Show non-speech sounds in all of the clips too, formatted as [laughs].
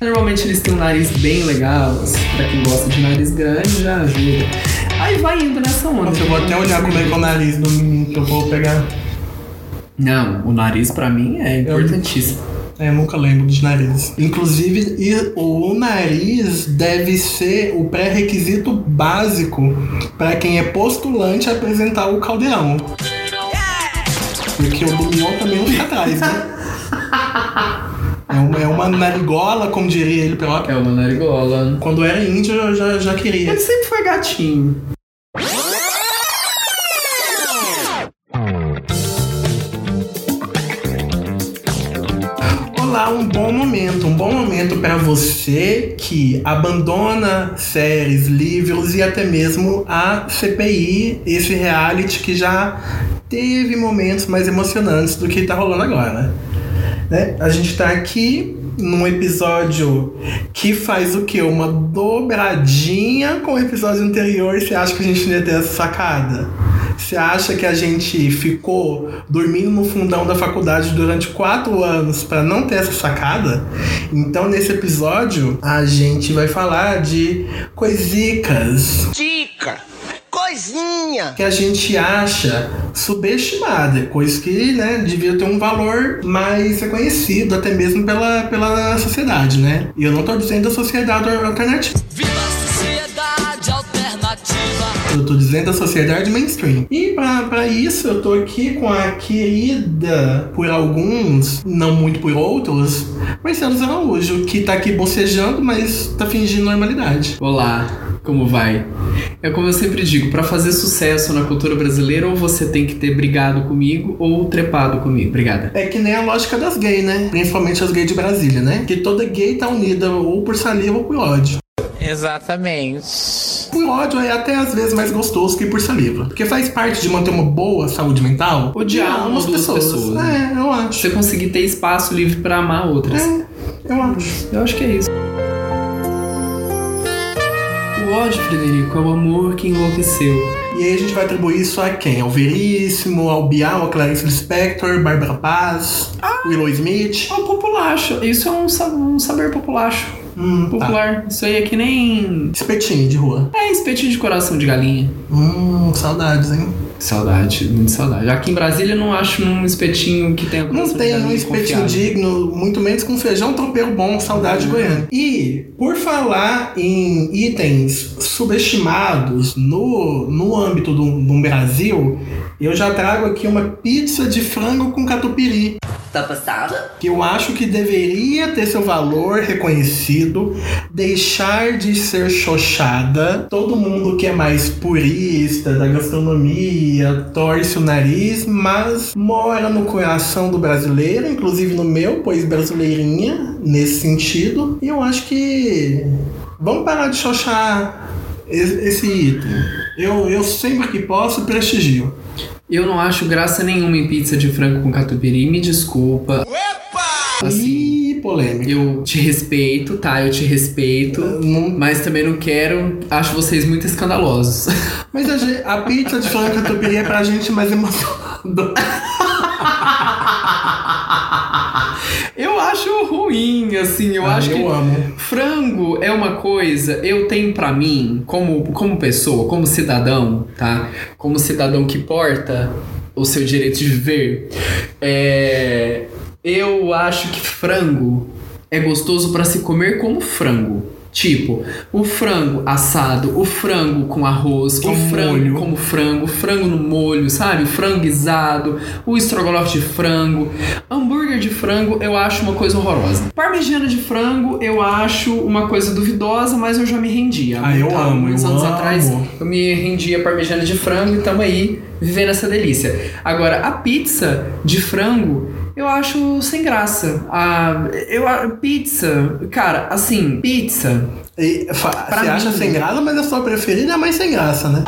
Normalmente eles têm um nariz bem legal, assim, pra quem gosta de nariz grande já ajuda. Aí vai indo nessa onda. Nossa, eu vou até olhar como é que é o nariz do menino que eu vou pegar. Não, o nariz pra mim é importantíssimo. É, eu nunca lembro de nariz. Inclusive, e o nariz deve ser o pré-requisito básico para quem é postulante a apresentar o caldeirão. Porque o do Mion também não fica atrás, né? [laughs] É uma, é uma narigola, como diria ele próprio. É uma narigola. Quando era índio, eu já, já queria. Ele sempre foi gatinho. Momento para você que abandona séries, livros e até mesmo a CPI, esse reality que já teve momentos mais emocionantes do que tá rolando agora, né? Né? A gente tá aqui num episódio que faz o quê? Uma dobradinha com o episódio anterior. Você acha que a gente não ia ter essa sacada? Você acha que a gente ficou dormindo no fundão da faculdade durante quatro anos para não ter essa sacada? Então, nesse episódio, a gente vai falar de coisicas Dica! Coisinha! que a gente acha subestimada, coisa que né, devia ter um valor mais reconhecido, até mesmo pela, pela sociedade, né? E eu não tô dizendo a sociedade alternativa. Eu tô dizendo a sociedade mainstream. E pra, pra isso, eu tô aqui com a querida, por alguns, não muito por outros, Marcelo Araújo, que tá aqui bocejando, mas tá fingindo normalidade. Olá, como vai? É como eu sempre digo, pra fazer sucesso na cultura brasileira, ou você tem que ter brigado comigo ou trepado comigo. Obrigada. É que nem a lógica das gays, né? Principalmente as gays de Brasília, né? Que toda gay tá unida ou por saliva ou por ódio. Exatamente. Por ódio é até às vezes mais gostoso que por saliva. Porque faz parte de manter uma boa saúde mental. Odiar uma ou duas pessoas, né? É, eu acho. Você conseguir ter espaço livre pra amar outras. É, eu acho. Eu acho que é isso. O ódio, Frederico, é o amor que enlouqueceu. E aí a gente vai atribuir isso a quem? Ao Veríssimo, ao Bial, a Clarice Lispector, Bárbara Paz, Willow Smith. É o populacho. Isso é um, um saber populacho. Hum, tá. Popular. Isso aí é que nem. Espetinho de rua. É espetinho de coração de galinha. Hum, saudades, hein? Saudade, muito saudade. Aqui em Brasília eu não acho um espetinho que tenha Não tem um espetinho digno, muito menos com feijão tropeiro bom, saudade de Goiânia. E, por falar em itens subestimados no, no âmbito do, do Brasil, eu já trago aqui uma pizza de frango com catupiry. Tá passada? eu acho que deveria ter seu valor reconhecido, deixar de ser xoxada. Todo mundo que é mais purista da gastronomia torce o nariz, mas mora no coração do brasileiro, inclusive no meu, pois brasileirinha nesse sentido. E eu acho que vamos parar de xoxar esse item. Eu, eu sempre que posso prestigio. Eu não acho graça nenhuma em pizza de frango com catupiry, me desculpa. Assim, Ih, polêmica. eu te respeito, tá? Eu te respeito. Não Mas também não quero. Acho vocês muito escandalosos. Mas a, gente- a pizza de frango catupiry é pra gente mais emocionado. [laughs] ruim, assim. Eu Ah, acho eu que. amo. Frango é uma coisa, eu tenho pra mim, como, como pessoa, como cidadão, tá? Como cidadão que porta o seu direito de viver, é, eu acho que frango é gostoso pra se comer como frango. Tipo, o frango assado, o frango com arroz, Com o frango molho. como frango, frango no molho, sabe? Frango guisado, o estrogonofe de frango. Hambúrguer de frango eu acho uma coisa horrorosa. Parmegiana de frango eu acho uma coisa duvidosa, mas eu já me rendia. Ah, eu Há amo, muitos eu anos amo. atrás eu me rendia a parmegiana de frango e tamo aí vivendo essa delícia. Agora, a pizza de frango eu acho sem graça. A, eu, pizza, cara, assim, pizza. E, Você acha mim- sem graça, mas a sua preferida é mais sem graça, né?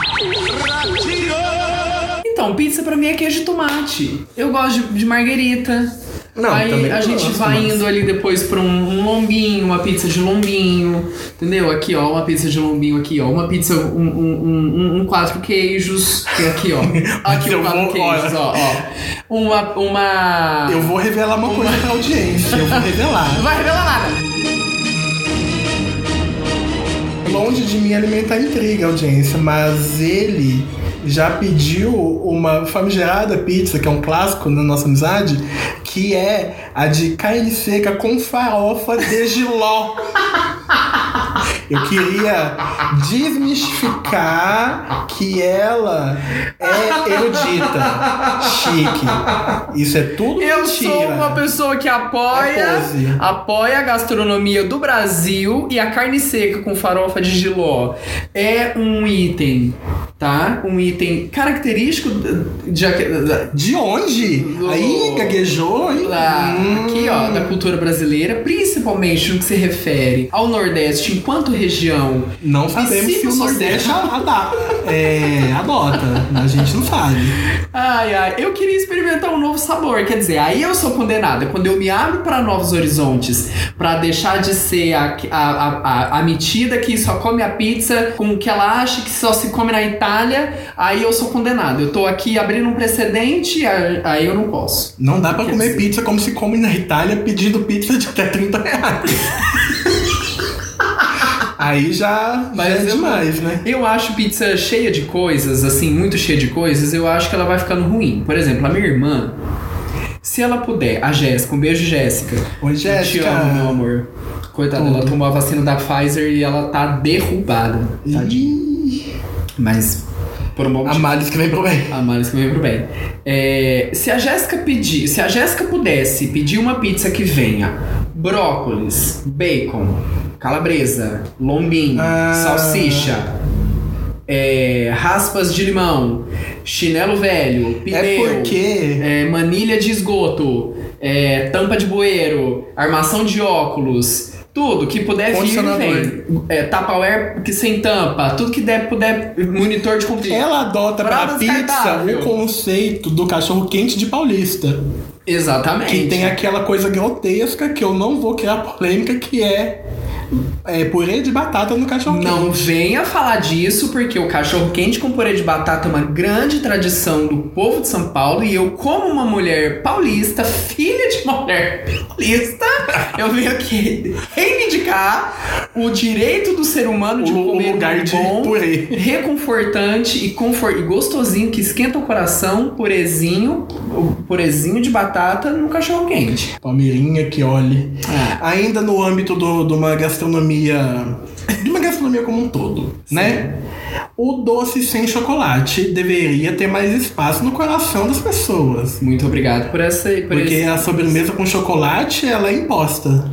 Então, pizza pra mim é queijo e tomate. Eu gosto de, de marguerita. Não, aí a gente gosto, vai mas- indo ali depois pra um, um lombinho, uma pizza de lombinho, entendeu? Aqui, ó, uma pizza de lombinho aqui, ó. Uma pizza, um, um, um, um- um quatro queijos. Aqui, ó. [laughs] Aqui o quatro vou- queijos, ó, ó. Uma. uma... Eu vou revelar uma coisa pra audiência. Eu vou Não revelar. [laughs] vai revelar nada. Longe de mim alimentar intriga, audiência, mas ele já pediu uma famigerada pizza, que é um clássico na nossa amizade, que é a de carne seca com farofa de giló. [laughs] Eu queria desmistificar que ela é erudita, chique. Isso é tudo Eu mentira. sou uma pessoa que apoia, É apoia a gastronomia do Brasil e a carne seca com farofa de giló é um item, tá? Um item característico de, de- De onde? Do- Aí gaguejou, hein? da- Hum. aqui ó, da cultura brasileira, principalmente no que se refere ao Nordeste enquanto região. Não sabemos se se o Nordeste ada- é, adota. A gente não sabe. Ai, ai, eu queria experimentar um novo sabor. Quer dizer, aí eu sou condenada. Quando eu me abro para novos horizontes, para deixar de ser a, a, a, a, metida que só come a pizza com o que ela acha que só se come na Itália, aí eu sou condenada. Eu tô aqui abrindo um precedente, aí eu não posso. Não dá pra Quer comer dizer- pizza como se come na Itália pedindo pizza de até 30 reais. Aí já, já é demais, né? Eu acho pizza cheia de coisas, assim, muito cheia de coisas, eu acho que ela vai ficando ruim. Por exemplo, a minha irmã, se ela puder, a Jéssica, um beijo, Jéssica. Oi, Eu Te Jéssica. amo, meu amor. Coitada, ela tomou a vacina da Pfizer e ela tá derrubada. Tadinha. Mas, por um bom A motivo. males que vem pro bem. A Maris que vem pro bem. É, se a Jéssica pedir, se a Jéssica pudesse pedir uma pizza que venha brócolis, bacon, calabresa, lombinho, Ah. salsicha, é, raspas de limão, chinelo velho, pneu, É porque. é, manilha de esgoto, é, tampa de bueiro, armação de óculos, tudo que puder vir, vem. É, Tupperware que sem tampa, tudo que der, puder, monitor de computador. Ela adota pra pizza o conceito do cachorro quente de paulista. Exatamente. Que tem aquela coisa grotesca que eu não vou criar polêmica, que é, é purê de batata no cachorro Não quente. venha falar disso, porque o cachorro quente com purê de batata é uma grande tradição do povo de São Paulo. E eu, como uma mulher paulista, filha de mulher [laughs] paulista, eu venho aqui reivindicar o direito do ser humano de O- comer lugar um de bom, purê. reconfortante e, confor- e gostosinho, que esquenta o coração, purezinho, o purezinho de batata no cachorro quente. Palmeirinha que olhe. Ah, Ainda no âmbito do- de uma gastronomia. De uma gastronomia como um todo, né? O doce sem chocolate deveria ter mais espaço no coração das pessoas. muito obrigado por essa. Por Porque esse- a sobremesa com chocolate, ela é imposta.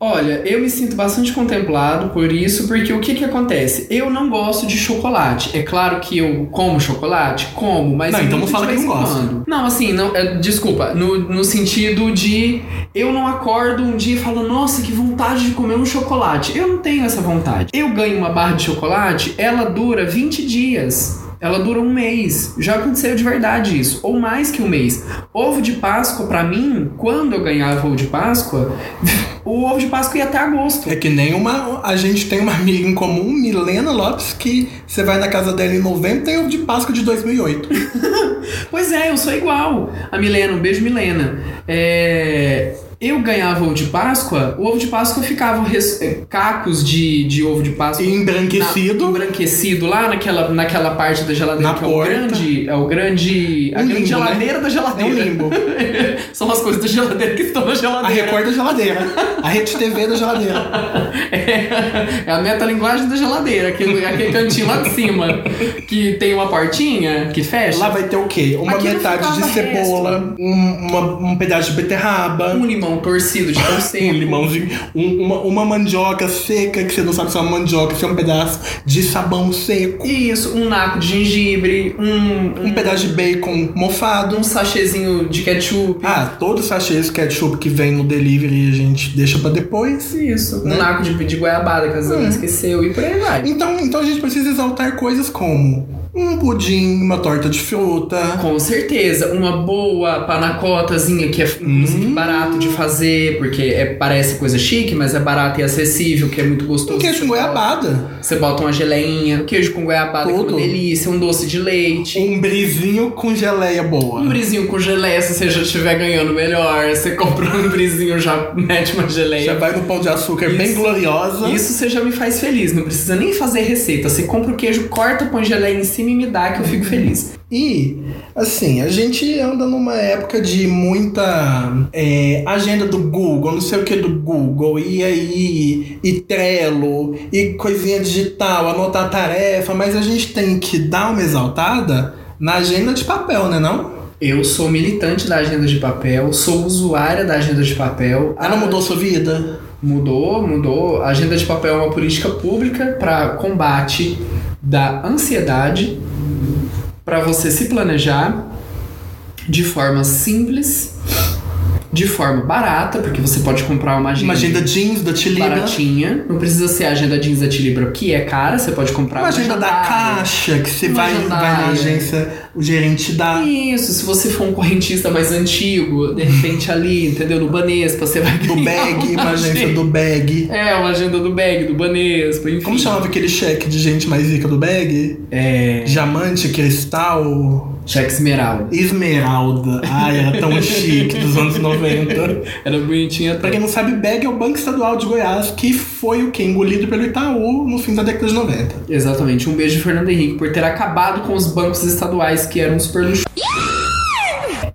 Olha, eu me sinto bastante contemplado por isso, porque o que que acontece? Eu não gosto de chocolate. É claro que eu como chocolate, como, mas Não, então não fala que não gosta. Não, assim, não, é, desculpa, no, no sentido de eu não acordo um dia e falo, nossa, que vontade de comer um chocolate. Eu não tenho essa vontade. Eu ganho uma barra de chocolate, ela dura 20 dias. Ela dura um mês. Já aconteceu de verdade isso. Ou mais que um mês. Ovo de Páscoa, pra mim, quando eu ganhava ovo de Páscoa, [laughs] o ovo de Páscoa ia até agosto. É que nem uma. A gente tem uma amiga em comum, Milena Lopes, que você vai na casa dela em novembro tem ovo de Páscoa de 2008. [laughs] Pois é, eu sou igual. A Milena, um beijo, Milena. É, Eu ganhava ovo de Páscoa, o ovo de Páscoa ficava res- eh, cacos de, de ovo de Páscoa. Embranquecido. Na, embranquecido lá naquela, naquela parte da geladeira Na que é o porta. grande. É o grande. a Um grande limbo, geladeira da É geladeira. um limbo. [laughs] São as coisas da geladeira que estão na A geladeira. Record da geladeira. A Rede TV da geladeira. É, [laughs] é a metalinguagem da geladeira, aquele, aquele cantinho lá de cima que tem uma portinha que fecha. Lá vai ter o quê? Uma Aquilo metade de cebola, um, uma- um pedaço de beterraba, Um limão limão torcido de tão seco. Um limãozinho, um- uma, uma mandioca seca, que você não sabe se é uma mandioca, se é um pedaço de sabão seco. Isso, um naco de gengibre, um, Um pedaço de bacon mofado. um sachêzinho de ketchup. Ah, todos os sachês ketchup que vem no delivery a gente deixa pra depois. Isso, um Né? naco de, de goiabada que a Zana Hum. esqueceu e por aí vai. Então, então a gente precisa exaltar coisas como um pudim, uma torta de fruta. Com certeza, uma boa panacotazinha que é Hum. barato de fazer, porque é, parece coisa chique, mas é barato e acessível, que é muito gostoso. Um queijo com goiabada. Você bota uma geleinha, queijo com goiabada, que é Tudo. uma delícia, um doce de leite. Um brisinho com geleia boa. Um brisinho com geleia, se você já estiver ganhando melhor. Você compra um brisinho, já mete uma geleia. Já vai no pão de açúcar bem Isso. gloriosa. Isso você já me faz feliz, não precisa nem fazer receita. Você compra o queijo, corta, põe geleia em cima e me dá que eu fico feliz. E, assim, a gente anda numa época de muita é, agenda do Google, não sei o que do Google, e aí, e Trello, e coisinha digital, anotar tarefa, mas a gente tem que dar uma exaltada na agenda de papel, né não? Eu sou militante da agenda de papel, sou usuária da agenda de papel. Ela mudou sua vida? Mudou, mudou. A agenda de papel é uma política pública para combate da ansiedade, para você se planejar de forma simples, de forma barata, porque você pode comprar uma agenda, Uma agenda jeans da Tilibra? baratinha. Não precisa ser a agenda jeans da Tilibra, que é cara, você pode comprar Uma agenda da caixa, que você Uma vai, vai na agência, o gerente dá. Isso, se você for um correntista mais antigo, de repente [laughs] ali, entendeu? No Banespa, você vai Do bag, uma agência agenda. do bag. É, uma agenda do bag, do Banespa, enfim. Como chamava aquele cheque de gente mais rica do bag? É. Diamante, cristal, Cheque Esmeralda. esmeralda. Ai, era tão [laughs] chique dos anos 90. Era bonitinha Pra quem não sabe, BEG é o Banco Estadual de Goiás, que foi o que? Engolido pelo Itaú no fim da década de 90. Exatamente. Um beijo Fernando Henrique por ter acabado com os bancos estaduais que eram super luxuosos.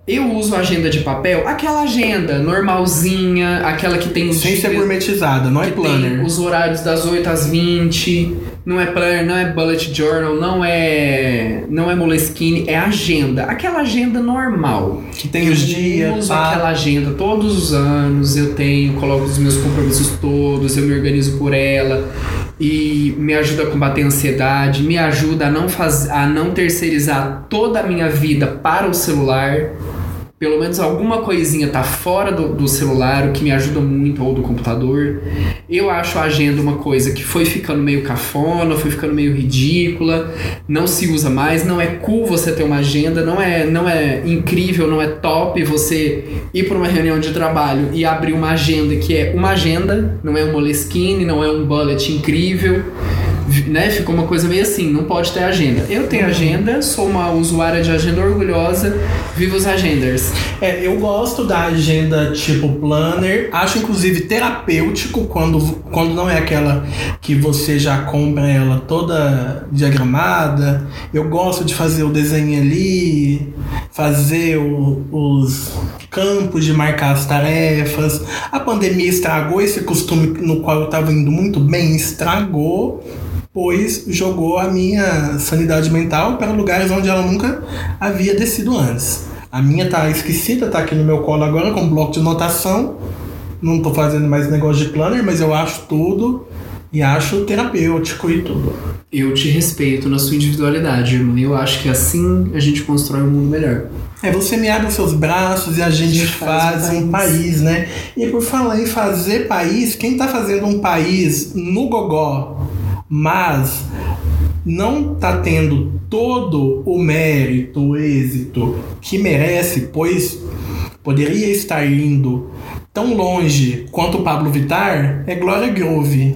Eu uso agenda de papel, aquela agenda normalzinha, aquela que tem os Sem ser gourmetizada, não é planner. os horários das 8 às 20. Não é planner, não é bullet journal, não é não é Moleskine, é agenda. Aquela agenda normal. Que tem os dias, Eu uso pá. aquela agenda todos os anos, eu tenho, coloco os meus compromissos todos, eu me organizo por ela e me ajuda a combater a ansiedade, me ajuda a não faz, a não terceirizar toda a minha vida para o celular. Pelo menos alguma coisinha tá fora do, do celular, o que me ajuda muito, ou do computador. Eu acho a agenda uma coisa que foi ficando meio cafona, foi ficando meio ridícula, não se usa mais, não é cool você ter uma agenda, não é, não é incrível, não é top você ir para uma reunião de trabalho e abrir uma agenda que é uma agenda, não é um Moleskine, não é um bullet incrível. Né? Ficou uma coisa meio assim, não pode ter agenda. Eu tenho agenda, sou uma usuária de agenda orgulhosa, viva os agenders. É, eu gosto da agenda tipo planner. Acho inclusive terapêutico quando, quando não é aquela que você já compra ela toda diagramada. Eu gosto de fazer o desenho ali, fazer o- os campos de marcar as tarefas. A pandemia estragou esse costume no qual eu estava indo muito bem, estragou. Pois jogou a minha sanidade mental para lugares onde ela nunca havia descido antes. A minha tá esquecida, tá aqui no meu colo agora com um bloco de anotação. Não tô fazendo mais negócio de planner, mas eu acho tudo e acho terapêutico e tudo. Eu te respeito na sua individualidade, irmão. Eu acho que assim a gente constrói um mundo melhor. É, você me abre os seus braços e a gente, gente faz, faz um um país, né? E por falar em fazer país, quem tá fazendo um país no gogó, mas não tá tendo todo o mérito, o êxito que merece, pois poderia estar indo tão longe quanto o Pablo Vittar, é Glória Groove.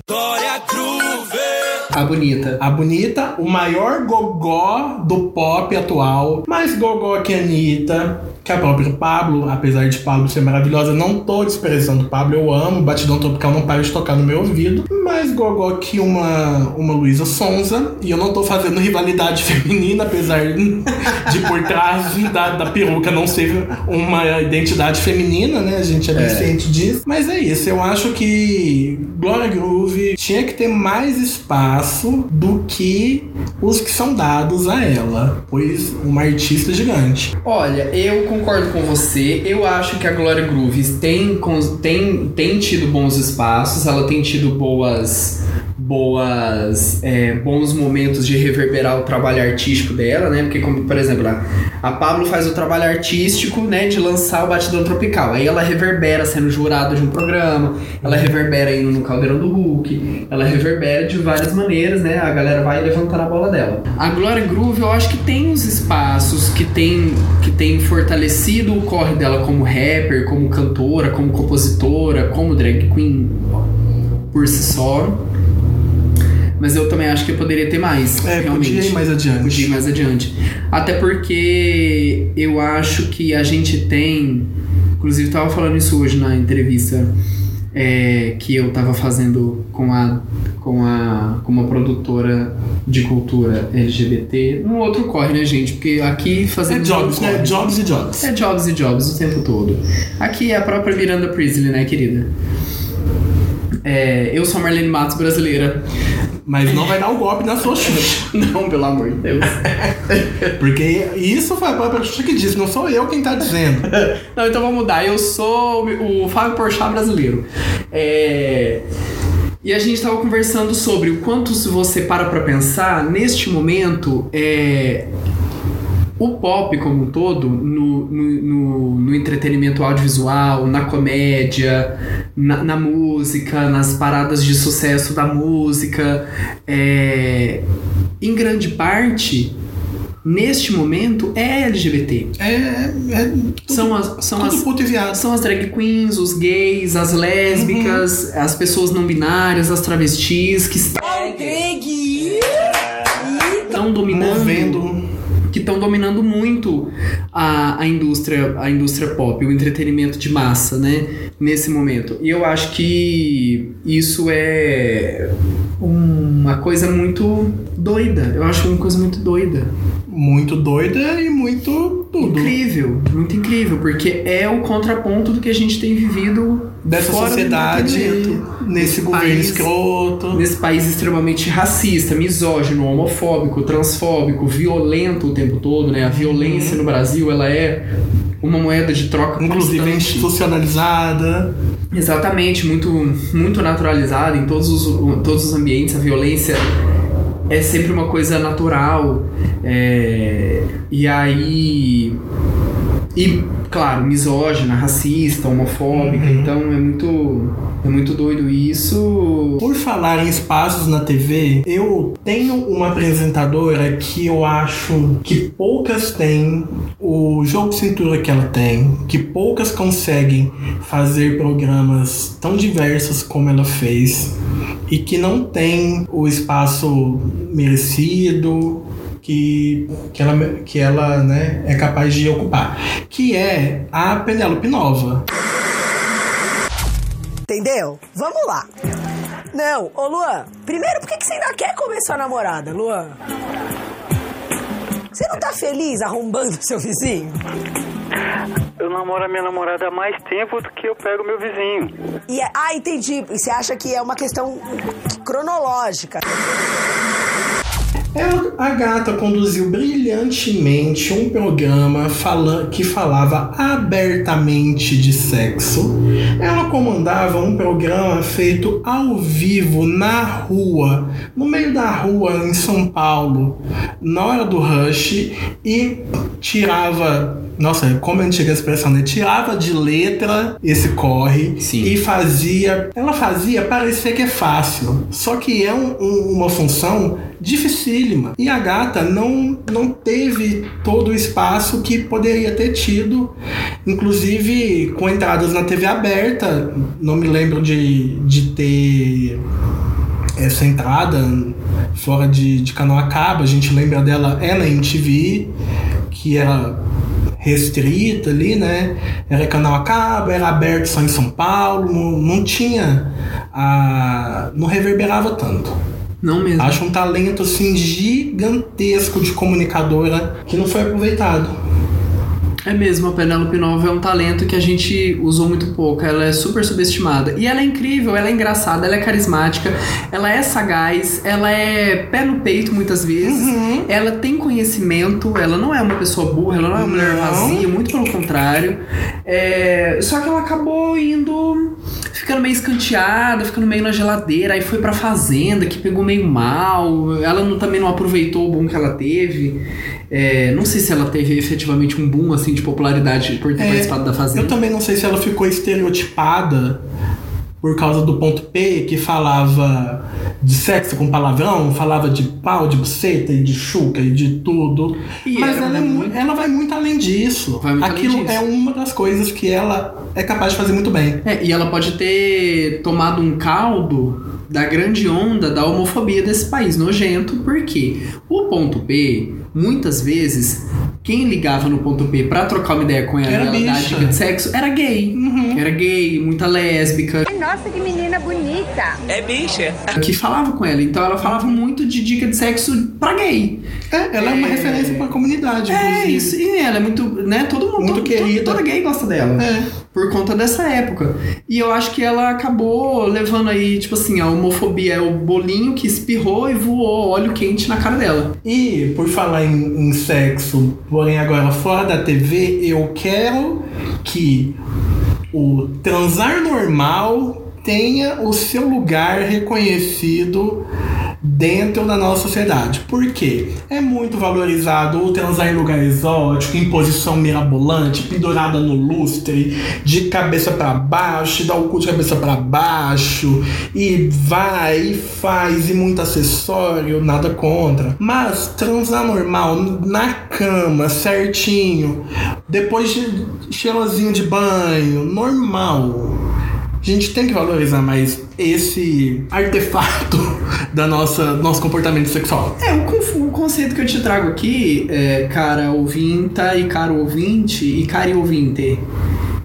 A bonita. A Bonita, o maior gogó do pop atual. Mais gogó que a Anitta, que a própria Pablo, apesar de Pablo ser maravilhosa, não tô desprezando Pablo, eu amo. Batidão Tropical não para de tocar no meu ouvido. Mais gogó que uma, uma Luísa Sonza. E eu não tô fazendo rivalidade [laughs] feminina, apesar [laughs] de por trás da, da peruca não ser uma identidade feminina, né? A gente é bem É. ciente disso. Mas é isso, eu acho que Gloria Groove tinha que ter mais espaço do que os que são dados a ela, pois uma artista gigante. Olha, eu concordo com você. Eu acho que a Gloria Groove tem, tem, tem tido bons espaços, ela tem tido boas. Boas é, bons momentos de reverberar o trabalho artístico dela, né? Porque, como, por exemplo, a, a Pablo faz o trabalho artístico, né, de lançar o Batidão Tropical. Aí ela reverbera sendo jurada de um programa, ela reverbera indo no Caldeirão do Hulk, ela reverbera de várias maneiras, né? A galera vai levantando a bola dela. A Gloria Groove, eu acho que tem uns espaços que tem, que tem fortalecido o corre dela como rapper, como cantora, como compositora, como drag queen por si só. Mas eu também acho que poderia ter mais, É, realmente. podia ir mais adiante. Podia ir mais adiante. Até porque eu acho que a gente tem. Inclusive, eu tava falando isso hoje na entrevista é, que eu tava fazendo com a, com a com uma produtora de cultura LGBT. Um outro corre, né, gente? Porque aqui É fazendo. jobs, né? Jobs e jobs. É jobs e jobs o tempo todo. Aqui é a própria Miranda Priestley, né, querida? É, eu sou a Marlene Matos brasileira. Mas não vai dar o golpe na sua Xuxa. [laughs] Não, pelo amor de Deus. [laughs] Porque isso foi a própria Xuxa que disse, não sou eu quem tá dizendo. [laughs] Não, então vamos mudar. Eu sou o Fábio Porchat brasileiro. É... E a gente tava conversando sobre o quanto se você para pra pensar, neste momento, é... o pop como um todo, no, no, no- no entretenimento audiovisual, na comédia, na, na música, nas paradas de sucesso da música, é... em grande parte, neste momento, é LGBT. É, é tudo, São as, são tudo as, puto e viado. são as drag queens, os gays, as lésbicas, as pessoas não binárias, as travestis que estão dominando, Movendo. Estão dominando muito a, a indústria, a indústria pop, o entretenimento de massa, né? Nesse momento. E eu acho que isso é uma coisa muito doida. Eu acho uma coisa muito doida. Muito doida e muito tudo. Incrível, muito incrível, porque é o contraponto do que a gente tem vivido Dessa sociedade, nesse governo país- escroto. Nesse país extremamente racista, misógino, homofóbico, transfóbico, violento o tempo todo, né? A violência no Brasil, ela é uma moeda de troca Inclusive constante. institucionalizada. Exatamente, muito, muito naturalizada em todos os, todos os ambientes. A violência é sempre uma coisa natural. é, e aí. E, claro, misógina, racista, homofóbica. Uhum. Então é muito. É muito doido isso. Por falar em espaços na TV, eu tenho uma apresentadora que eu acho que poucas têm o jogo de cintura que ela tem, que poucas conseguem fazer programas tão diversos como ela fez e que não tem o espaço merecido que, que ela, que ela né, é capaz de ocupar, que é a Penélope Nova. Entendeu? Vamos lá. Não, ô Luan, primeiro, por que, que você ainda quer comer sua namorada, Luan? Você não tá feliz arrombando [laughs] seu vizinho? Eu namoro a minha namorada há mais tempo do que eu pego meu vizinho. E é- ah, entendi. E você acha que é uma questão cronológica? A gata conduziu brilhantemente um programa que falava abertamente de sexo. Ela comandava um programa feito ao vivo na rua, no meio da rua em São Paulo, na hora do rush e tirava. Nossa, como é antiga a expressão, né? Tirava de letra esse corre Sim. e fazia. Ela fazia parecer que é fácil. Só que é um- um- uma função dificílima. E a gata não, não teve todo o espaço que poderia ter tido. Inclusive com entradas na TV aberta. Não me lembro de, de ter essa entrada fora de, de canal a cabo. A gente lembra dela é na MTV, que era restrita ali, né? Era canal a cabo, era aberto só em São Paulo, não, não tinha. A, não reverberava tanto. Não mesmo. Acho um talento assim gigantesco de comunicadora que não foi aproveitado. É mesmo, a Penélope Nova é um talento que a gente usou muito pouco. Ela é super subestimada. E ela é incrível, ela é engraçada, ela é carismática, ela é sagaz, ela é pé no peito muitas vezes. Uhum. Ela tem conhecimento, ela não é uma pessoa burra, ela não é uma mulher vazia, muito pelo contrário. É, Só que ela acabou indo. ficando meio escanteada, ficando meio na geladeira, aí foi pra fazenda, que pegou meio mal. Ela não- também não aproveitou o boom que ela teve. É, não sei se ela teve efetivamente um boom assim de popularidade por ter É, participado da fazenda. Eu também não sei se ela ficou estereotipada por causa do ponto P, que falava de sexo com palavrão, falava de pau, de buceta e de chuca e de tudo. E Mas ela é é mu- muito- ela vai muito além disso. Muito além Aquilo disso. é uma das coisas que ela é capaz de fazer muito bem. É, e ela pode ter tomado um caldo da grande onda da homofobia desse país nojento, porque o ponto P, muitas vezes, quem ligava no ponto P pra trocar uma ideia com ela Era e ela dar dica de sexo era gay. Era gay, muita lésbica, Nossa, que menina bonita. É bicha. que falava com ela. Então ela falava muito de dica de sexo pra gay. É, ela é, uma É. referência pra comunidade, É inclusive. isso. E ela é muito, né? Todo mundo, Muito todo- querida. Toda gay gosta dela. É. por conta dessa época. E eu acho que ela acabou levando aí, tipo assim, a homofobia é o bolinho que espirrou e voou óleo quente na cara dela. E por falar em, em sexo, porém agora fora da TV, eu quero que o transar normal tenha o seu lugar reconhecido dentro da nossa sociedade. Por quê? É muito valorizado o transar em lugar exótico, em posição mirabolante, pendurada no lustre, de cabeça pra baixo, dá o cu de cabeça pra baixo, e vai e faz, e muito acessório, nada contra. Mas transar normal, na cama, certinho, depois de cheirosinho de banho, normal. A gente tem que valorizar mais esse artefato [laughs] da nossa nosso comportamento sexual. É, o, o conceito que eu te trago aqui, é, cara ouvinta e caro ouvinte e cari ouvinte,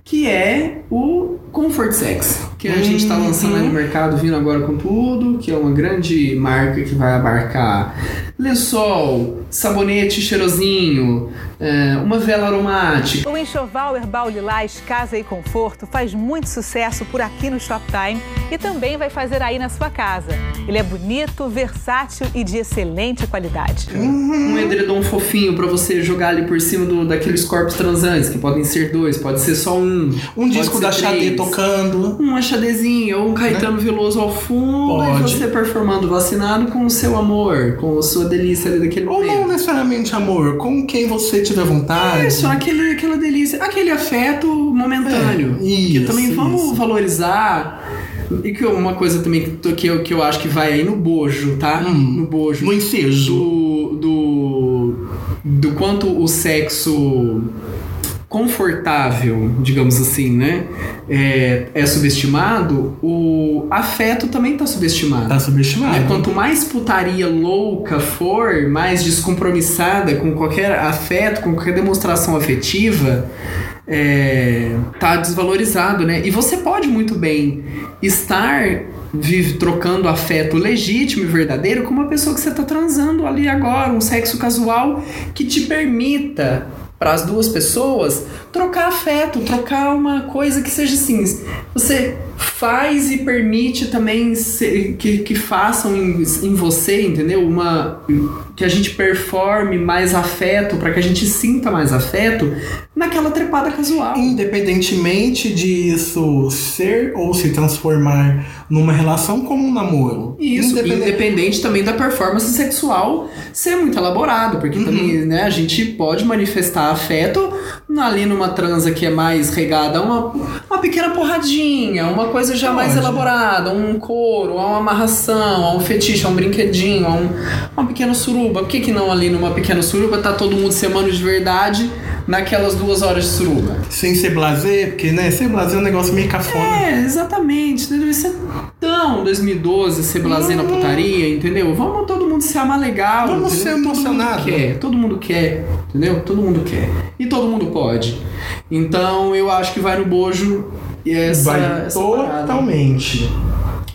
que é o comfort sex, que a gente tá lançando aí no mercado, vindo agora com tudo, que é uma grande marca que vai abarcar lençol, sabonete cheirosinho, é, uma vela aromática, O enxoval Herbal Lilás Casa e Conforto faz muito sucesso por aqui no Shoptime e também vai fazer aí na sua casa. Ele é bonito, versátil e de excelente qualidade. um edredom fofinho pra você jogar ali por cima do, daqueles corpos transantes, que podem ser dois, pode ser só um. Um disco da Xadê tocando. Um achadezinho ou um Caetano Veloso ao fundo Pode. e você performando vacinado com o seu amor, com a sua delícia ali daquele Ou não momento. necessariamente amor, com quem você tiver vontade. É só aquele, aquela delícia, aquele afeto momentâneo. É, que isso, também vamos isso. valorizar. E que uma coisa também que, que, eu, que eu acho que vai aí no bojo, tá? Hum. no bojo. No ensejo. do, do, do quanto o sexo confortável, digamos assim, né, é, é subestimado, o afeto também tá subestimado. Tá subestimado. Né? Quanto mais putaria louca for, mais descompromissada com qualquer afeto, com qualquer demonstração afetiva, é, tá desvalorizado, né? E você pode muito bem estar vive trocando afeto legítimo e verdadeiro com uma pessoa que você tá transando ali agora, um sexo casual que te permita para as duas pessoas trocar afeto, trocar uma coisa que seja assim. Você faz e permite também se- que, que façam em, em você, entendeu? Uma que a gente performe mais afeto, para que a gente sinta mais afeto naquela trepada casual. Independentemente disso ser ou se transformar numa relação como um namoro. Isso, Independente- independente também da performance sexual ser muito elaborado, porque Uhum. também, né, a gente pode manifestar afeto ali numa transa que é mais regada uma, uma pequena porradinha, uma coisa já mais elaborada, um couro, uma amarração, a um fetiche, a um brinquedinho, a um, uma pequena suruba. Por que, que não ali numa pequena suruba tá todo mundo se amando de verdade naquelas duas horas de suruba? Sem ser blazer, porque, né, ser blazer é um negócio meio cafona. É, exatamente. Isso é tão Não, 2012, ser blasé na putaria, entendeu? Vamos todo mundo se amar legal. Vamos entendeu? ser Todo mundo emocionado. quer, todo mundo quer, entendeu? Todo mundo quer. E todo mundo pode. Então eu acho que vai no bojo e essa, Vai essa parada. totalmente.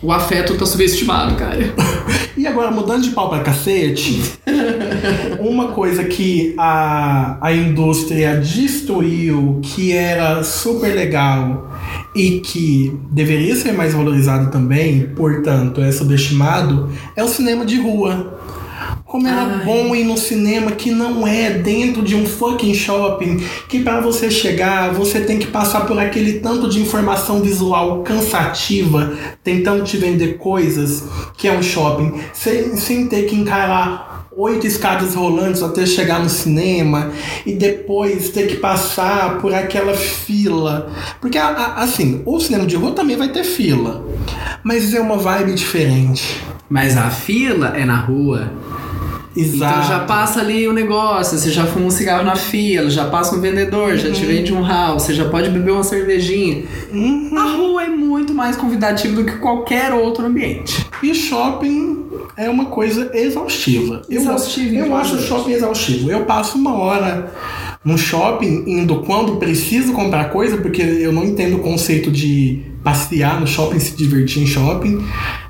O afeto tá subestimado, cara. [laughs] E agora, mudando de pau pra cacete, [laughs] uma coisa que a, a indústria destruiu, que era super legal e que deveria ser mais valorizado também, portanto, é subestimado, é o cinema de rua. Como era Ai. bom ir no cinema que não é dentro de um fucking shopping, que para você chegar você tem que passar por aquele tanto de informação visual cansativa, tentando te vender coisas que é um shopping, sem, sem ter que encarar oito escadas rolantes até chegar no cinema e depois ter que passar por aquela fila. Porque, assim, o cinema de rua também vai ter fila, mas é uma vibe diferente. Mas a fila é na rua. Exato. Então já passa ali o negócio, você já fuma um cigarro na fila, já passa um vendedor, já Uhum. te vende um house, você já pode beber uma cervejinha. Uhum. A rua é muito mais convidativo do que qualquer outro ambiente. E shopping é uma coisa exaustiva. Eu- Exaustivo, Eu, então, acho shopping exaustivo. Eu passo uma hora no shopping indo quando preciso comprar coisa, porque eu não entendo o conceito de passear no shopping, se divertir em shopping.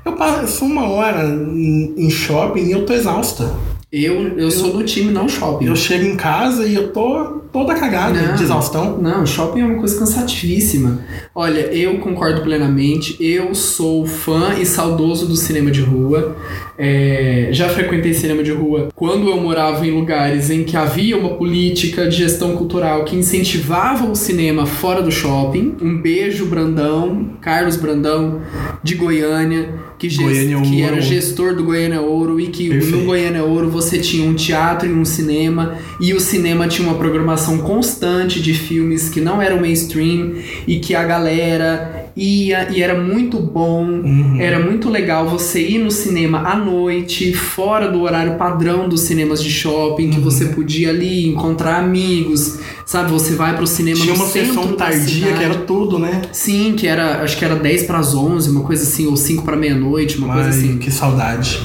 Eu passo uma hora em shopping e eu tô exausta. Eu, eu sou do time não shopping. Eu chego em casa e eu tô toda cagada Não. de exaustão. Não, shopping é uma coisa cansativíssima. Olha, eu concordo plenamente. Eu sou fã e saudoso do cinema de rua. É, já frequentei cinema de rua quando eu morava em lugares em que havia uma política de gestão cultural que incentivava o cinema fora do shopping. Um beijo, Brandão, Carlos Brandão, de Goiânia, que, ges- Goiânia que Ouro. era gestor do Goiânia Ouro e que Perfeito. no Goiânia Ouro você tinha um teatro e um cinema e o cinema tinha uma programação constante de filmes que não eram mainstream e que a galera ia e era muito bom, Uhum. era muito legal você ir no cinema à noite, fora do horário padrão dos cinemas de shopping, Uhum. que você podia ali encontrar amigos, sabe? Você vai pro cinema Tinha uma sessão tardia que era tudo, né? Sim, que era, acho que era 10 para as 11, uma coisa assim, ou 5 para meia-noite, uma coisa Ai, assim. que saudade.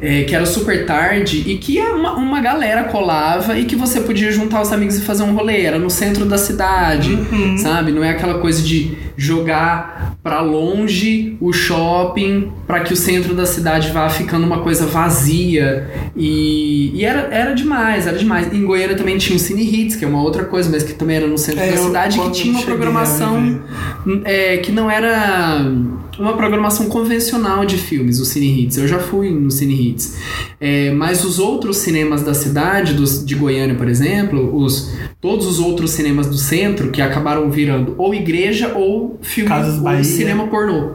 É, que era super tarde e que uma, uma galera colava e que você podia juntar os amigos e fazer um rolê. Era no centro da cidade, Uhum. sabe? Não é aquela coisa de jogar pra longe o shopping pra que o centro da cidade vá ficando uma coisa vazia. E, e era, era demais, era demais. Em Goiânia também tinha o Cine Hits, que é uma outra coisa, mas que também era no centro É, da eu- cidade, que quando tinha uma programação é, que não era uma programação convencional de filmes, o Cine Hits. Eu já fui no Cine Hits. É, mas os outros cinemas da cidade, dos, de Goiânia, por exemplo, os, todos os outros cinemas do centro, que acabaram virando ou igreja ou filme Casas ou Bahia. cinema pornô.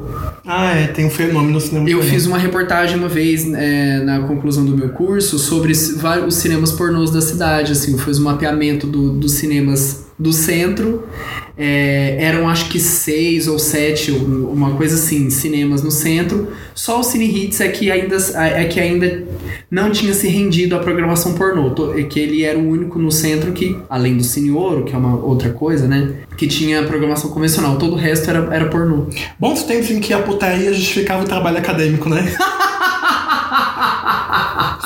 Ah, é, tem um fenômeno no cinema. Eu pornô. fiz uma reportagem uma vez é, na conclusão do meu curso sobre os cinemas pornôs da cidade. Assim, fiz um mapeamento do- dos cinemas do centro. É, eram acho que seis ou sete, um- uma coisa assim, cinemas no centro. Só o Cine Hits é que ainda, é que ainda não tinha se rendido à programação pornô. É Que ele era o único no centro que, além do Cine Ouro, que é uma outra coisa, né? Que tinha programação convencional. Todo o resto era, era pornô. Bons tempos em que a putaria justificava o trabalho acadêmico, né? [laughs]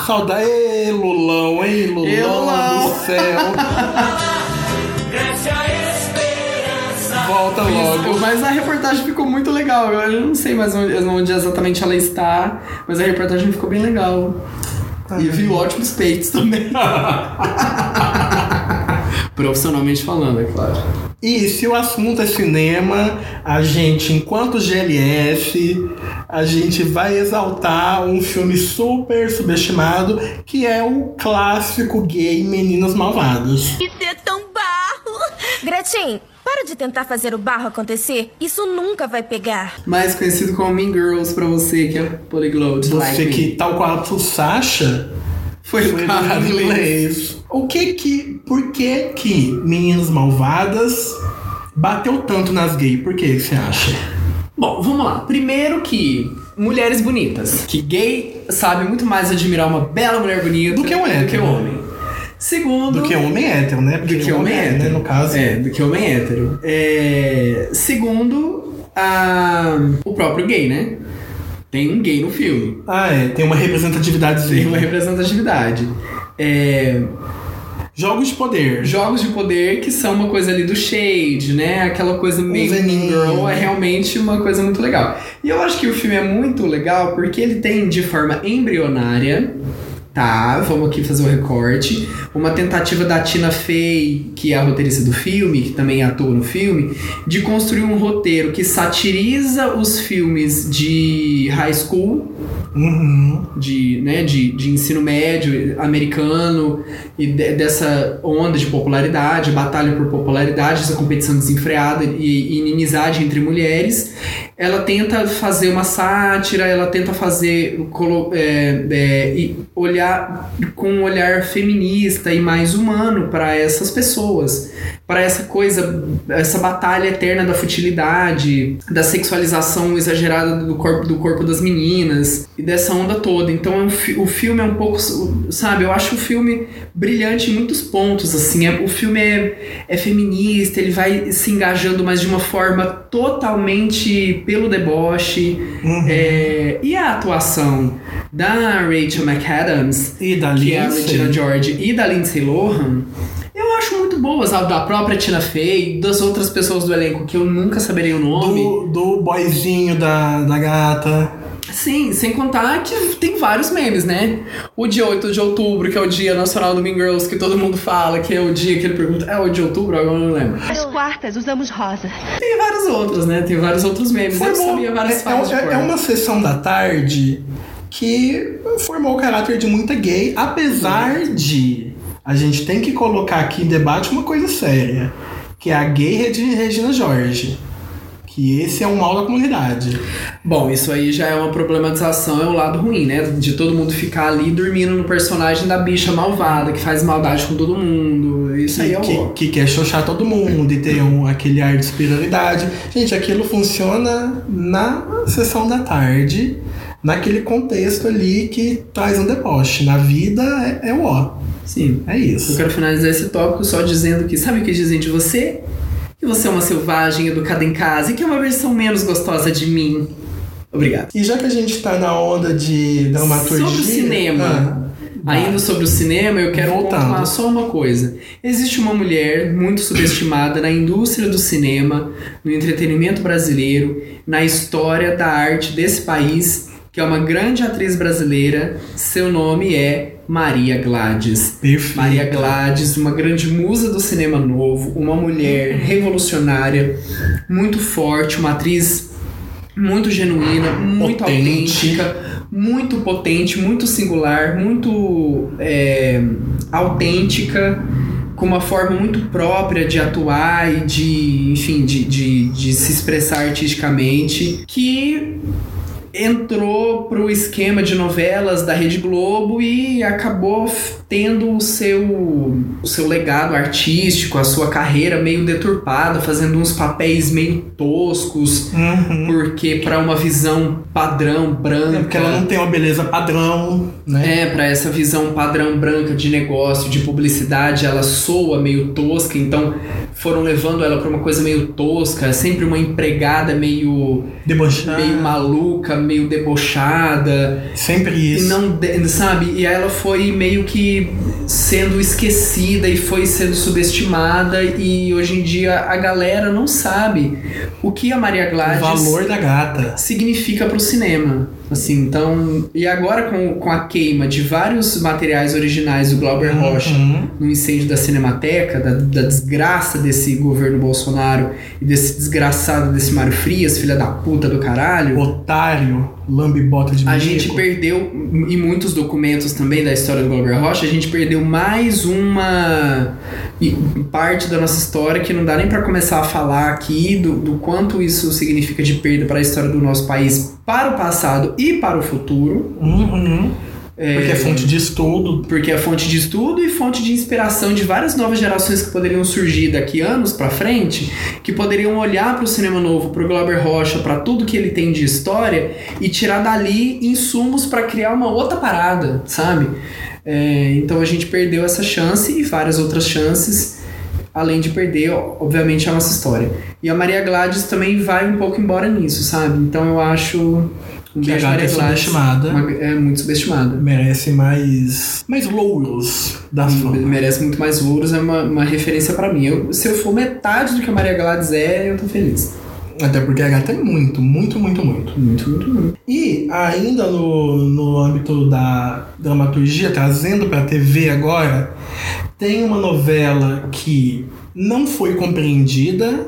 Saudade, ei, Lulão, ei, Lulão, Ei, Lulão. do céu. [laughs] Volta logo. Mas a reportagem ficou muito legal. Eu não sei mais onde, onde exatamente ela está, mas a reportagem ficou bem legal. E vi ótimos peitos também. [laughs] Profissionalmente falando, é claro. E se o assunto é cinema, a gente, enquanto GLS, a gente vai exaltar um filme super subestimado, que é o clássico gay Meninos Malvados. Isso é tão barro! Gretchen, para de tentar fazer o barro acontecer. Isso nunca vai pegar. Mais conhecido como Mean Girls pra você, que é polyglot. Você like me. que, tal qual o Sasha, foi foi educado em inglês. O que que, por que que Meninas Malvadas bateu tanto nas gays? Por que você acha? Bom, vamos lá. Primeiro que mulheres bonitas. Que gay sabe muito mais admirar uma bela mulher bonita Do que um do que hétero. homem. Segundo. Do que homem hétero, né? Do que homem é, hétero. né, no caso. É, do que homem hétero. É, segundo, a, o próprio gay, né? Tem um gay no filme. Ah, é. Tem uma representatividade. Tem uma representatividade. É, Jogos de poder. jogos de poder que são uma coisa ali do shade, né? Aquela coisa meio Mean. Girl é realmente uma coisa muito legal. E eu acho que o filme é muito legal porque ele tem de forma embrionária, tá? Vamos aqui fazer o recorte. Uma tentativa da Tina Fey, que é a roteirista do filme, que também atua no filme, de construir um roteiro que satiriza os filmes de high school Uhum. de, né, de, de ensino médio americano e de- dessa onda de popularidade, batalha por popularidade, essa competição desenfreada e, e inimizade entre mulheres. Ela tenta fazer uma sátira, ela tenta fazer é, é, olhar com um olhar feminista e mais humano para essas pessoas, para essa coisa, essa batalha eterna da futilidade, da sexualização exagerada do corpo, do corpo das meninas e dessa onda toda. Então é o filme é um pouco, sabe, eu acho o filme brilhante em muitos pontos, assim, é- o filme é, é feminista, ele vai se engajando, mas de uma forma totalmente pelo deboche, Uhum. é, e a atuação da Rachel McAdams, E da que é a Lindsay. Regina George, e da Lindsay Lohan, muito boas, a da própria Tina Fey, das outras pessoas do elenco que eu nunca saberei o nome. Do, do boyzinho da, da gata. Sim, sem contar que tem vários memes, né? O dia 8 de outubro, que é o dia nacional do Mean Girls, que todo mundo fala, que é o dia que ele pergunta, é o de outubro? Agora eu não lembro. Às quartas usamos rosa. Tem vários outros, né? Tem vários outros memes. eu Formou- sabia várias é, é, cor. é uma sessão da tarde que formou o caráter de muita gay, apesar de a gente tem que colocar aqui em debate uma coisa séria, que é a gay Regi- Regina Jorge. Que esse é um mal da comunidade. Bom, isso aí já é uma problematização, é o lado ruim, né? De todo mundo ficar ali dormindo no personagem da bicha malvada, que faz maldade com todo mundo. Isso aí Que, é o que, que quer xoxar todo mundo e ter um, aquele ar de superioridade. Gente, aquilo funciona na sessão da tarde, naquele contexto ali que traz um deboche. Na vida é, é o ó. Sim. É Eu isso. quero finalizar esse tópico só dizendo que sabe o que dizem de você? Que você é uma selvagem educada em casa e que é uma versão menos gostosa de mim. Obrigado. E já que a gente tá na onda de dramaturgia. Sobre o cinema. Ah, Ainda sobre o cinema, eu quero Voltando. pontuar só uma coisa. Existe uma mulher muito subestimada na indústria do cinema, no entretenimento brasileiro, na história da arte desse país, que é uma grande atriz brasileira. Seu nome é Maria Gladys. perfeito. Maria Gladys, uma grande musa do cinema novo, uma mulher revolucionária, muito forte, uma atriz muito genuína, muito Potente. autêntica, muito potente, muito singular, muito é, autêntica, com uma forma muito própria de atuar e de, enfim, de, de, de se expressar artisticamente, que entrou pro esquema de novelas da Rede Globo e acabou tendo o seu, o seu legado artístico, a sua carreira meio deturpada, fazendo uns papéis meio toscos, Uhum. porque para uma visão padrão branca, É porque ela não tem uma beleza padrão, né? é, pra essa visão padrão branca de negócio, de publicidade, ela soa meio tosca, então foram levando ela pra uma coisa meio tosca, sempre uma empregada meio, Debochada. meio maluca, meio debochada, Sempre e isso. não, de- sabe? E ela foi meio que sendo esquecida e foi sendo subestimada e hoje em dia a galera não sabe o que a Maria O Gladys valor da gata. significa pro cinema. Assim, então. E agora com, com a queima de vários materiais originais do Glauber Rocha Uhum. no incêndio da Cinemateca, da, da desgraça desse governo Bolsonaro e desse desgraçado desse Mário Frias, filha da puta do caralho. Otário, lambibota de A mico. gente perdeu, em muitos documentos também da história do Glauber Rocha, a gente perdeu mais uma e- parte da nossa história que não dá nem pra começar a falar aqui do, do quanto isso significa de perda para a história do nosso país, para o passado e para o futuro. Uhum. Porque é fonte de estudo. Porque é fonte de estudo e fonte de inspiração de várias novas gerações que poderiam surgir daqui anos pra frente, que poderiam olhar pro cinema novo, pro Glauber Rocha, pra tudo que ele tem de história e tirar dali insumos pra criar uma outra parada, sabe? É, então a gente perdeu essa chance e várias outras chances, além de perder, obviamente, a nossa história. E a Maria Gladys também vai um pouco embora nisso, sabe? Então eu acho Um Que a Maria é subestimada. Uma- É muito subestimada. Merece mais, mais louros das flores. Merece muito mais louros, é uma, uma referência pra mim. Eu, se eu for metade do que a Maria Gladys é, eu tô feliz. Até porque a gata é muito, muito, muito, muito. Muito, muito, muito. E ainda no, no âmbito da dramaturgia, trazendo pra TV agora, tem uma novela que não foi compreendida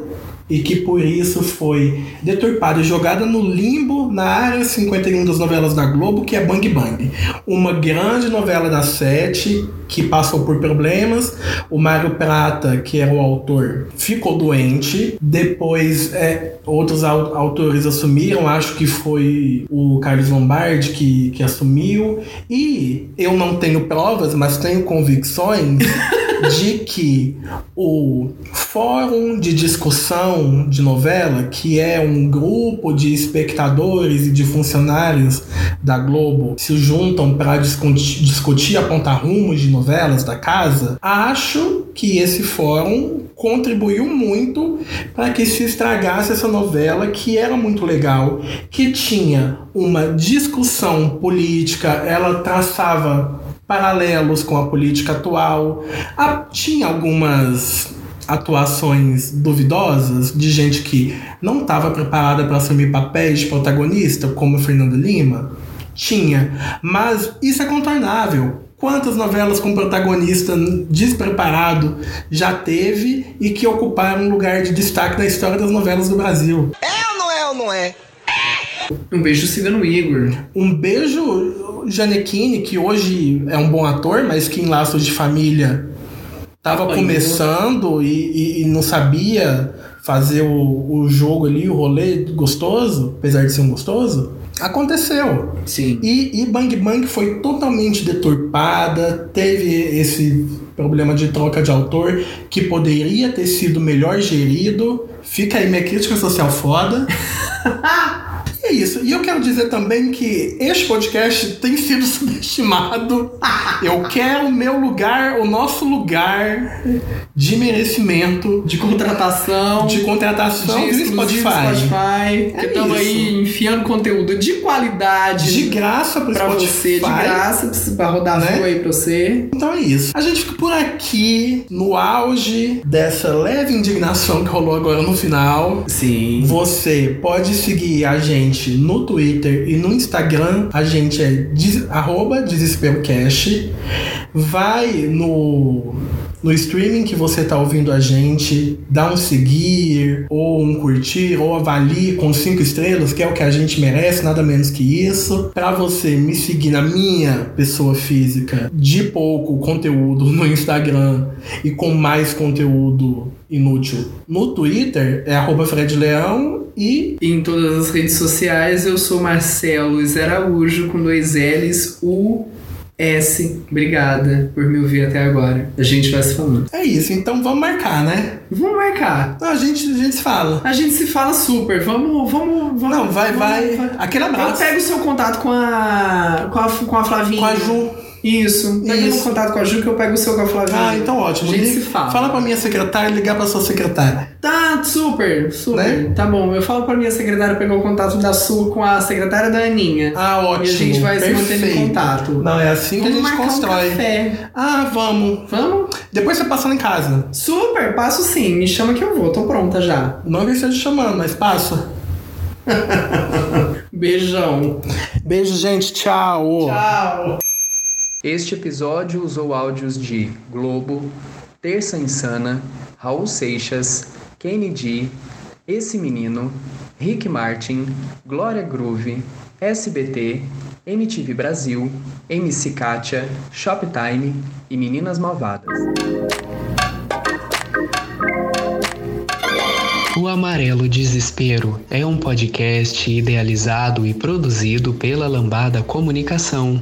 e que por isso foi deturpada e jogada no limbo na área 51 das novelas da Globo, que é Bang Bang. Uma grande novela da Sete que passou por problemas. O Mário Prata, que era o autor, ficou doente. Depois, é, outros au- autores assumiram, acho que foi o Carlos Lombardi que, que assumiu. E eu não tenho provas, mas tenho convicções [laughs] de que o Fórum de Discussão de Novela, que é um grupo de espectadores e de funcionários da Globo, se juntam para discutir, discutir apontar rumos de novelas da casa, acho que esse fórum contribuiu muito para que se estragasse essa novela que era muito legal, que tinha uma discussão política, ela traçava paralelos com a política atual. Ah, tinha algumas atuações duvidosas de gente que não estava preparada para assumir papéis de protagonista, como Fernando Lima. Tinha, mas isso é contornável. Quantas novelas com protagonista despreparado já teve e que ocuparam um lugar de destaque na história das novelas do Brasil? É ou não é ou não é? Um beijo Cigano Igor. Um beijo Janequine, que hoje é um bom ator, mas que em Laços de Família estava Apanhou. começando e, e- e não sabia fazer o, o jogo ali, o rolê gostoso, apesar de ser um gostoso. Aconteceu. Sim. E, e Bang Bang foi totalmente deturpada, teve esse problema de troca de autor que poderia ter sido melhor gerido. Fica aí minha crítica social foda. [laughs] É isso. E eu quero dizer também que este podcast tem sido [laughs] subestimado. Eu quero o meu lugar, o nosso lugar de merecimento, De contratação. de contratação de Spotify. Spotify. que estamos aí enfiando conteúdo de qualidade. De graça Spotify. você, de graça, pra rodar Né? aí pra você. Então é isso. A gente fica por aqui no auge dessa leve indignação que rolou agora no final. Sim. Você pode seguir a gente no Twitter e no Instagram. A gente é des, arroba DesesperoCast. Vai no, no streaming que você tá ouvindo a gente, dá um seguir, ou um curtir, ou avalie com cinco estrelas, que é o que a gente merece, nada menos que isso. Pra você me seguir na minha pessoa física de pouco conteúdo no Instagram e com mais conteúdo inútil no Twitter, é arroba Fred Leão e Em todas as redes sociais, eu sou Marcelo Araújo, com dois L's, U, S. Obrigada por me ouvir até agora. A gente vai se falando. é isso. Então vamos marcar, né? Vamos marcar. Não, a gente, a gente se fala. A gente se fala super. Vamos, vamos, vamos. Não, vai, vamos- vai. Aquele Eu abraço. pego o seu contato com a. com a, com a Flavinha. Com a Ju. Isso. Pega meu contato com a Ju que eu pego o seu com a Flavinha. Ah, então ótimo. A gente Liga- se fala. Fala pra minha secretária ligar pra sua secretária. Tá, super, super. Né? Tá bom. Eu falo pra minha secretária pegar o contato da sua com a secretária da Aninha. Ah, ótimo. E a gente vai se mantendo em perfeito. contato. Não, é assim que a Vamos gente constrói. Um café. Ah, vamos. Vamos? Depois você passa lá em casa. Super, passo sim. Me chama que eu vou. Tô pronta já. Não que esteja chamando, mas passa. [laughs] Beijão. Beijo, gente. Tchau. Tchau. Este episódio usou áudios de Globo, Terça Insana, Raul Seixas, Kennedy, Esse Menino, Rick Martin, Glória Groove, SBT, MTV Brasil, MC Katia, Shoptime e Meninas Malvadas. O Amarelo Desespero é um podcast idealizado e produzido pela Lambada Comunicação.